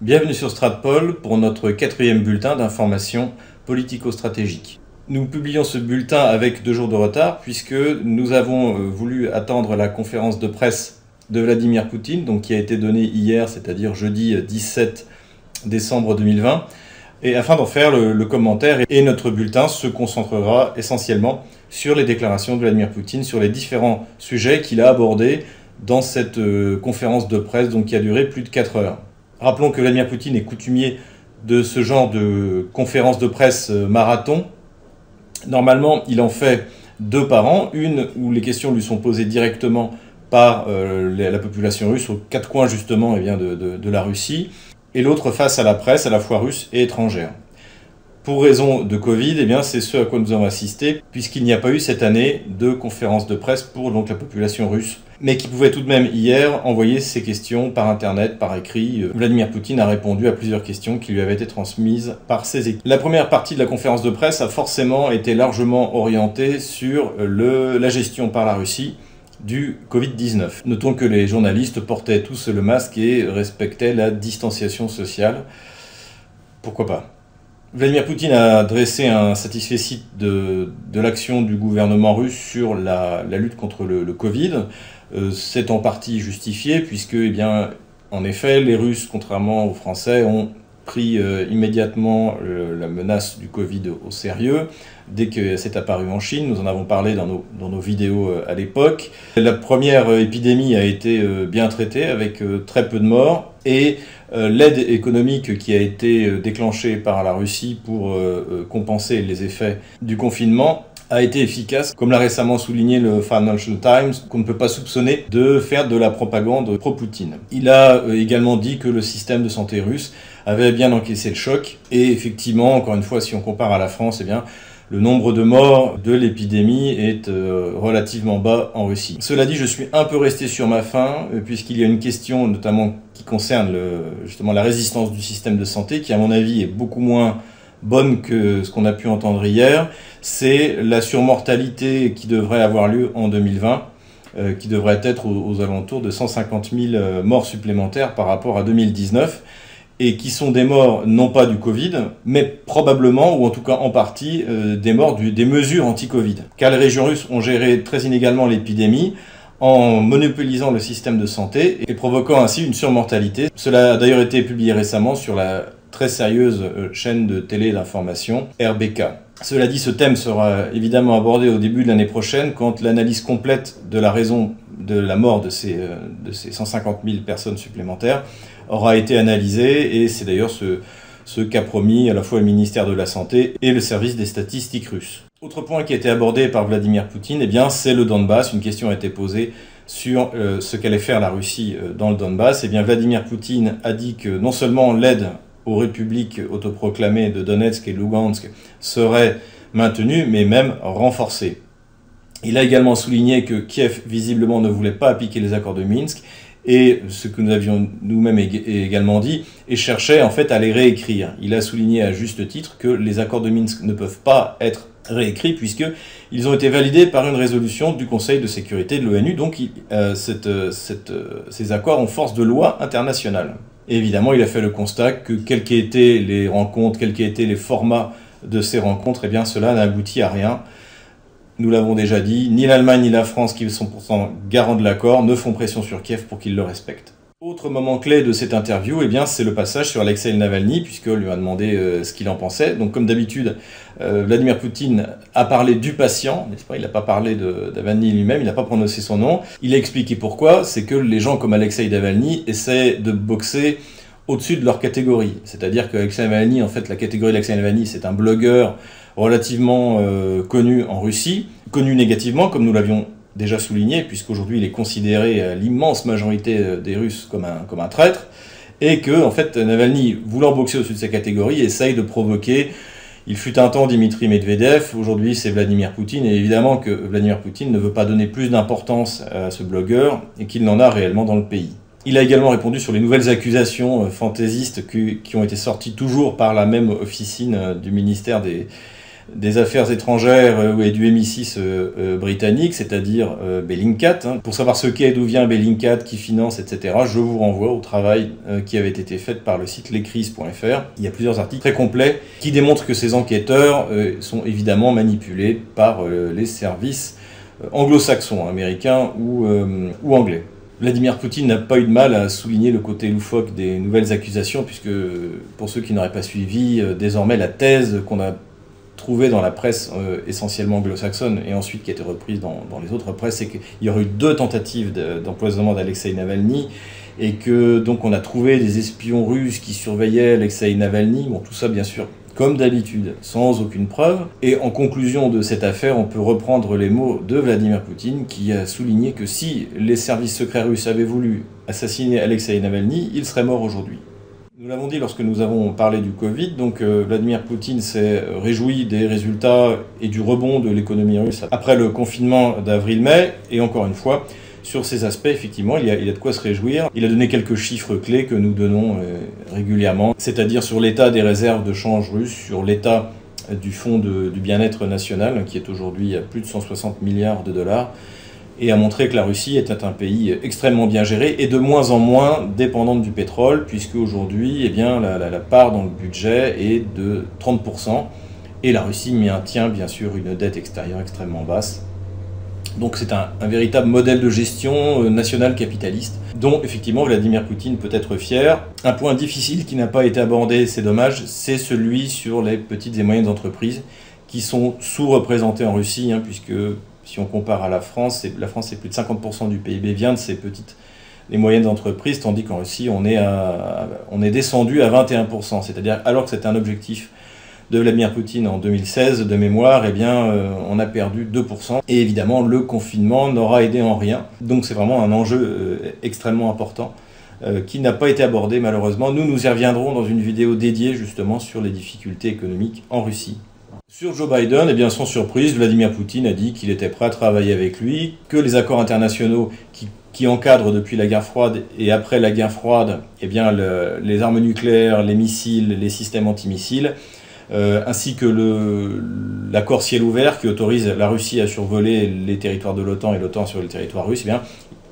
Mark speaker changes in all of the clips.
Speaker 1: Bienvenue sur Stratpol pour notre quatrième bulletin d'information politico-stratégique. Nous publions ce bulletin avec deux jours de retard puisque nous avons euh, voulu attendre la conférence de presse de Vladimir Poutine, qui a été donnée hier, c'est-à-dire jeudi 17 décembre 2020, et afin d'en faire le, commentaire. Et notre bulletin se concentrera essentiellement sur les déclarations de Vladimir Poutine, sur les différents sujets qu'il a abordés dans cette euh, conférence de presse donc, qui a duré plus de 4 heures. Rappelons que Vladimir Poutine est coutumier de ce genre de conférence de presse euh, marathon. Normalement, il en fait deux par an, une où les questions lui sont posées directement par euh, la population russe aux quatre coins justement eh de, la Russie, et l'autre face à la presse à la fois russe et étrangère. Pour raison de Covid, eh bien, c'est ce à quoi nous avons assisté, puisqu'il n'y a pas eu cette année de conférence de presse pour donc, la population russe mais qui pouvait tout de même hier envoyer ses questions par Internet, par écrit. Vladimir Poutine a répondu à plusieurs questions qui lui avaient été transmises par ses équipes. La première partie de la conférence de presse a forcément été largement orientée sur le, la gestion par la Russie du Covid-19. Notons que les journalistes portaient tous le masque et respectaient la distanciation sociale. Pourquoi pas? Vladimir Poutine a dressé un satisfait de, de l'action du gouvernement russe sur la, lutte contre le, le Covid. Euh, c'est en partie justifié puisque, eh bien, en effet, les Russes, contrairement aux Français, ont pris euh, immédiatement la menace du Covid au sérieux dès que c'est apparu en Chine. Nous en avons parlé dans nos, dans nos vidéos euh, à l'époque. La première épidémie a été bien traitée avec très peu de morts et l'aide économique qui a été déclenchée par la Russie pour compenser les effets du confinement a été efficace, comme l'a récemment souligné le Financial Times, qu'on ne peut pas soupçonner de faire de la propagande pro-Poutine. Il a euh, également dit que le système de santé russe avait bien encaissé le choc, et effectivement, encore une fois, si on compare à la France, eh bien, le nombre de morts de l'épidémie est euh, relativement bas en Russie. Cela dit, je suis un peu resté sur ma faim, euh, puisqu'il y a une question notamment qui concerne justement la résistance du système de santé, qui à mon avis est beaucoup moins bonne que ce qu'on a pu entendre hier, c'est la surmortalité qui devrait avoir lieu en 2020, euh, qui devrait être aux, alentours de 150 000 euh, morts supplémentaires par rapport à 2019, et qui sont des morts non pas du Covid, mais probablement, ou en tout cas en partie, euh, des morts des mesures anti-Covid. Car les régions russes ont géré très inégalement l'épidémie, en monopolisant le système de santé et provoquant ainsi une surmortalité. Cela a d'ailleurs été publié récemment sur la très sérieuse euh, chaîne de télé d'information, RBK. Cela dit, ce thème sera évidemment abordé au début de l'année prochaine quand l'analyse complète de la raison de la mort de ces, euh, de ces 150 000 personnes supplémentaires aura été analysée et c'est d'ailleurs ce, qu'a promis à la fois le ministère de la Santé et le service des statistiques russes. Autre point qui a été abordé par Vladimir Poutine, eh bien, c'est le Donbass. Une question a été posée sur euh, ce qu'allait faire la Russie dans le Donbass. Eh bien, Vladimir Poutine a dit que non seulement l'aide aux républiques autoproclamées de Donetsk et Lugansk serait maintenue, mais même renforcée. Il a également souligné que Kiev visiblement ne voulait pas appliquer les accords de Minsk et ce que nous avions nous-mêmes également dit, et cherchait en fait à les réécrire. Il a souligné à juste titre que les accords de Minsk ne peuvent pas être réécrits puisqu'ils ont été validés par une résolution du Conseil de sécurité de l'ONU, donc euh, euh, euh, ces accords ont force de loi internationale évidemment, il a fait le constat que quelles qu'aient été les rencontres, quels qu'aient été les formats de ces rencontres, eh cela n'a abouti à rien. Nous l'avons déjà dit, ni l'Allemagne ni la France, qui sont pourtant garants de l'accord, ne font pression sur Kiev pour qu'il le respecte. Autre moment clé de cette interview, eh bien, c'est le passage sur Alexei Navalny, puisqu'on lui a demandé euh, ce qu'il en pensait. Donc, comme d'habitude, euh, Vladimir Poutine a parlé du patient, n'est-ce pas? Il n'a pas parlé de Navalny lui-même, il n'a pas prononcé son nom. Il a expliqué pourquoi. C'est que les gens comme Alexei Navalny essaient de boxer au-dessus de leur catégorie. C'est-à-dire qu'Alexei Navalny, en fait, la catégorie d'Alexei Navalny, c'est un blogueur relativement euh, connu en Russie, connu négativement, comme nous l'avions déjà souligné, puisqu'aujourd'hui il est considéré, euh, l'immense majorité euh, des Russes, comme un, traître, et que, en fait, Navalny, voulant boxer au-dessus de sa catégorie, essaye de provoquer. Il fut un temps Dimitri Medvedev, aujourd'hui c'est Vladimir Poutine, et évidemment que Vladimir Poutine ne veut pas donner plus d'importance à ce blogueur et qu'il n'en a réellement dans le pays. Il a également répondu sur les nouvelles accusations euh, fantaisistes qui ont été sorties toujours par la même officine du ministère des, des affaires étrangères euh, et du MI6 euh, euh, britannique, c'est-à-dire Bellingcat. Hein. Pour savoir ce qu'est, d'où vient Bellingcat, qui finance, etc., je vous renvoie au travail qui avait été fait par le site lescrises.fr. Il y a plusieurs articles très complets qui démontrent que ces enquêteurs sont évidemment manipulés par les services anglo-saxons, américains ou, ou anglais. Vladimir Poutine n'a pas eu de mal à souligner le côté loufoque des nouvelles accusations, puisque pour ceux qui n'auraient pas suivi, désormais la thèse qu'on a trouvé dans la presse euh, essentiellement anglo-saxonne et ensuite qui a été reprise dans, les autres presses, c'est qu'il y aurait eu deux tentatives d'empoisonnement d'Alexei Navalny et que donc on a trouvé des espions russes qui surveillaient Alexei Navalny. Bon, tout ça bien sûr comme d'habitude, sans aucune preuve. Et en conclusion de cette affaire, on peut reprendre les mots de Vladimir Poutine qui a souligné que si les services secrets russes avaient voulu assassiner Alexei Navalny, il serait mort aujourd'hui. Nous l'avons dit lorsque nous avons parlé du Covid, donc euh, Vladimir Poutine s'est réjoui des résultats et du rebond de l'économie russe après le confinement d'avril-mai, et encore une fois, sur ces aspects, effectivement, il y, a, de quoi se réjouir. Il a donné quelques chiffres clés que nous donnons euh, régulièrement, c'est-à-dire sur l'état des réserves de change russes, sur l'état du fonds du bien-être national, qui est aujourd'hui à plus de 160 milliards de dollars, et a montré que la Russie était un pays extrêmement bien géré et de moins en moins dépendante du pétrole, puisque aujourd'hui, eh bien, la, part dans le budget est de 30%, et la Russie maintient bien sûr une dette extérieure extrêmement basse. Donc c'est un, un, véritable modèle de gestion euh, nationale capitaliste, dont effectivement Vladimir Poutine peut être fier. Un point difficile qui n'a pas été abordé, c'est dommage, c'est celui sur les petites et moyennes entreprises qui sont sous-représentées en Russie, hein, puisque si on compare à la France, la France, c'est plus de 50% du PIB vient de ces petites et moyennes entreprises, tandis qu'en Russie, on est, on est descendu à 21%. C'est-à-dire, alors que c'était un objectif de Vladimir Poutine en 2016 de mémoire, eh bien, euh, on a perdu 2%. Et évidemment, le confinement n'aura aidé en rien. Donc c'est vraiment un enjeu euh, extrêmement important euh, qui n'a pas été abordé malheureusement. Nous, nous y reviendrons dans une vidéo dédiée justement sur les difficultés économiques en Russie. Sur Joe Biden, eh bien, sans surprise, Vladimir Poutine a dit qu'il était prêt à travailler avec lui, que les accords internationaux qui, encadrent depuis la guerre froide et après la guerre froide eh bien, les armes nucléaires, les missiles, les systèmes antimissiles, euh, ainsi que l'accord ciel ouvert qui autorise la Russie à survoler les territoires de l'OTAN et l'OTAN sur le territoire russe, eh bien,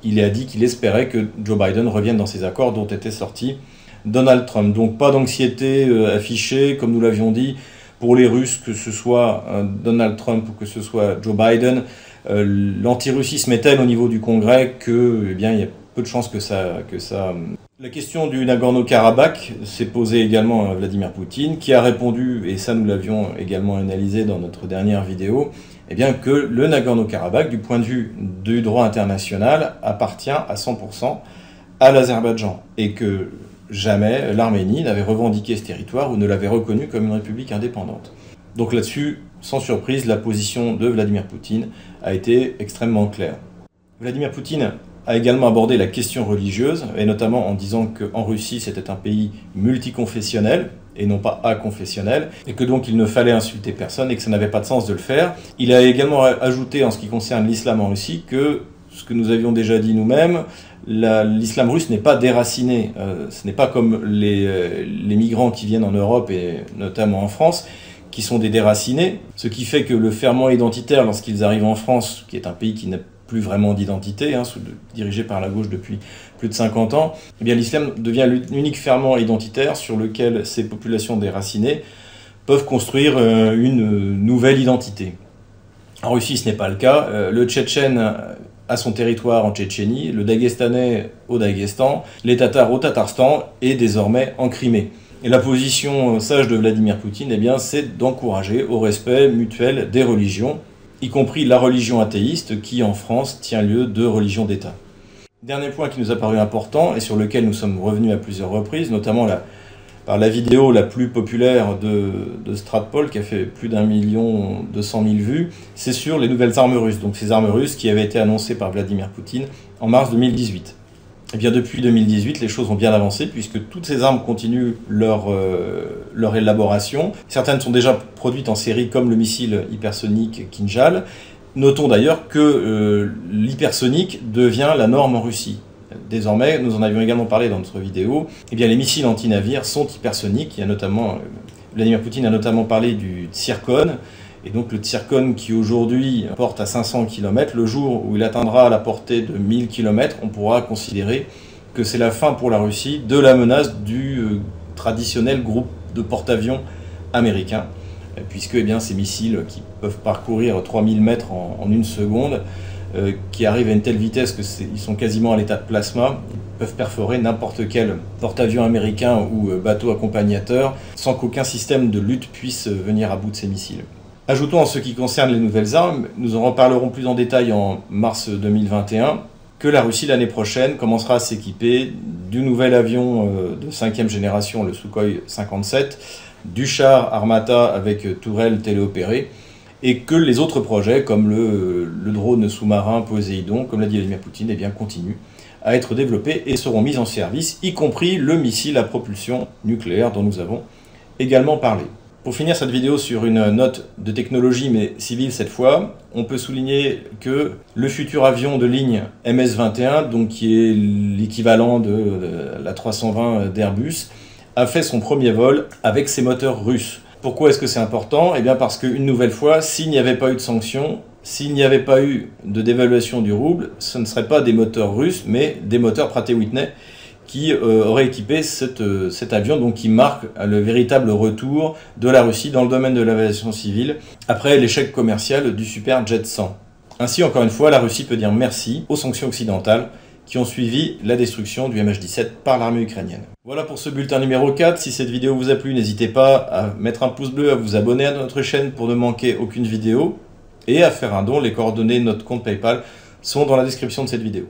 Speaker 1: il a dit qu'il espérait que Joe Biden revienne dans ces accords dont était sorti Donald Trump. Donc pas d'anxiété euh, affichée, comme nous l'avions dit pour les Russes, que ce soit euh, Donald Trump ou que ce soit Joe Biden, euh, l'anti-russisme est tel au niveau du Congrès que, eh y a peu de chances que ça, ça. La question du Nagorno-Karabakh s'est posée également à Vladimir Poutine, qui a répondu, et ça nous l'avions également analysé dans notre dernière vidéo, eh bien que le Nagorno-Karabakh, du point de vue du droit international, appartient à 100% à l'Azerbaïdjan et que jamais l'Arménie n'avait revendiqué ce territoire ou ne l'avait reconnu comme une république indépendante. Donc là-dessus, sans surprise, la position de Vladimir Poutine a été extrêmement claire. Vladimir Poutine a également abordé la question religieuse, et notamment en disant qu'en Russie c'était un pays multiconfessionnel, et non pas aconfessionnel, et que donc il ne fallait insulter personne et que ça n'avait pas de sens de le faire. Il a également ajouté en ce qui concerne l'islam en Russie que ce que nous avions déjà dit nous-mêmes, l'islam russe n'est pas déraciné. Euh, ce n'est pas comme les, euh, les, migrants qui viennent en Europe et notamment en France, qui sont des déracinés. Ce qui fait que le ferment identitaire, lorsqu'ils arrivent en France, qui est un pays qui n'a plus vraiment d'identité, hein, dirigé par la gauche depuis plus de 50 ans, eh bien l'islam devient l'unique ferment identitaire sur lequel ces populations déracinées peuvent construire euh, une nouvelle identité. En Russie, ce n'est pas le cas. le Tchétchène à son territoire en Tchétchénie, le Daguestanais au Daghestan, les Tatars au Tatarstan et désormais en Crimée. Et la position euh, sage de Vladimir Poutine, eh bien, c'est d'encourager au respect mutuel des religions, y compris la religion athéiste qui en France tient lieu de religion d'État. Dernier point qui nous a paru important et sur lequel nous sommes revenus à plusieurs reprises, notamment la, la vidéo la plus populaire de, Stratpol, qui a fait plus d'un million deux cent mille vues, c'est sur les nouvelles armes russes. Donc ces armes russes qui avaient été annoncées par Vladimir Poutine en mars 2018. Et eh bien depuis 2018, les choses ont bien avancé puisque toutes ces armes continuent leur, euh, leur élaboration. Certaines sont déjà produites en série comme le missile hypersonique Kinjal. Notons d'ailleurs que euh, l'hypersonique devient la norme en Russie. Désormais, nous en avions également parlé dans notre vidéo, eh les missiles anti-navires sont hypersoniques. Euh, Vladimir Poutine a notamment parlé du Tsirkon, Et donc le Tsirkon qui aujourd'hui porte à 500 km, le jour où il atteindra la portée de 1000 km, on pourra considérer que c'est la fin pour la Russie de la menace du euh, traditionnel groupe de porte-avions américains, puisque eh ces missiles qui peuvent parcourir 3000 mètres en, une seconde, euh, qui arrivent à une telle vitesse qu'ils sont quasiment à l'état de plasma, peuvent perforer n'importe quel porte-avions américain ou euh, bateau accompagnateur sans qu'aucun système de lutte puisse venir à bout de ces missiles. Ajoutons en ce qui concerne les nouvelles armes, nous en reparlerons plus en détail en mars 2021, que la Russie l'année prochaine commencera à s'équiper du nouvel avion euh, de cinquième génération, le Sukhoi 57, du char Armata avec tourelle téléopérée, et que les autres projets, comme le, drone sous-marin Poséidon, comme l'a dit Vladimir Poutine, eh bien, continuent à être développés et seront mis en service, y compris le missile à propulsion nucléaire dont nous avons également parlé. Pour finir cette vidéo sur une note de technologie, mais civile cette fois, on peut souligner que le futur avion de ligne MS-21, donc qui est l'équivalent de la 320 d'Airbus, a fait son premier vol avec ses moteurs russes. Pourquoi est-ce que c'est important? Eh bien parce qu'une nouvelle fois, s'il n'y avait pas eu de sanctions, s'il n'y avait pas eu de dévaluation du rouble, ce ne seraient pas des moteurs russes, mais des moteurs Pratt Whitney qui euh, aurait équipé euh, cet avion, donc qui marque le véritable retour de la Russie dans le domaine de l'aviation civile après l'échec commercial du Super Jet 100. Ainsi, encore une fois, la Russie peut dire merci aux sanctions occidentales qui ont suivi la destruction du MH17 par l'armée ukrainienne. Voilà pour ce bulletin numéro 4. Si cette vidéo vous a plu, n'hésitez pas à mettre un pouce bleu, à vous abonner à notre chaîne pour ne manquer aucune vidéo et à faire un don. Les coordonnées de notre compte PayPal sont dans la description de cette vidéo.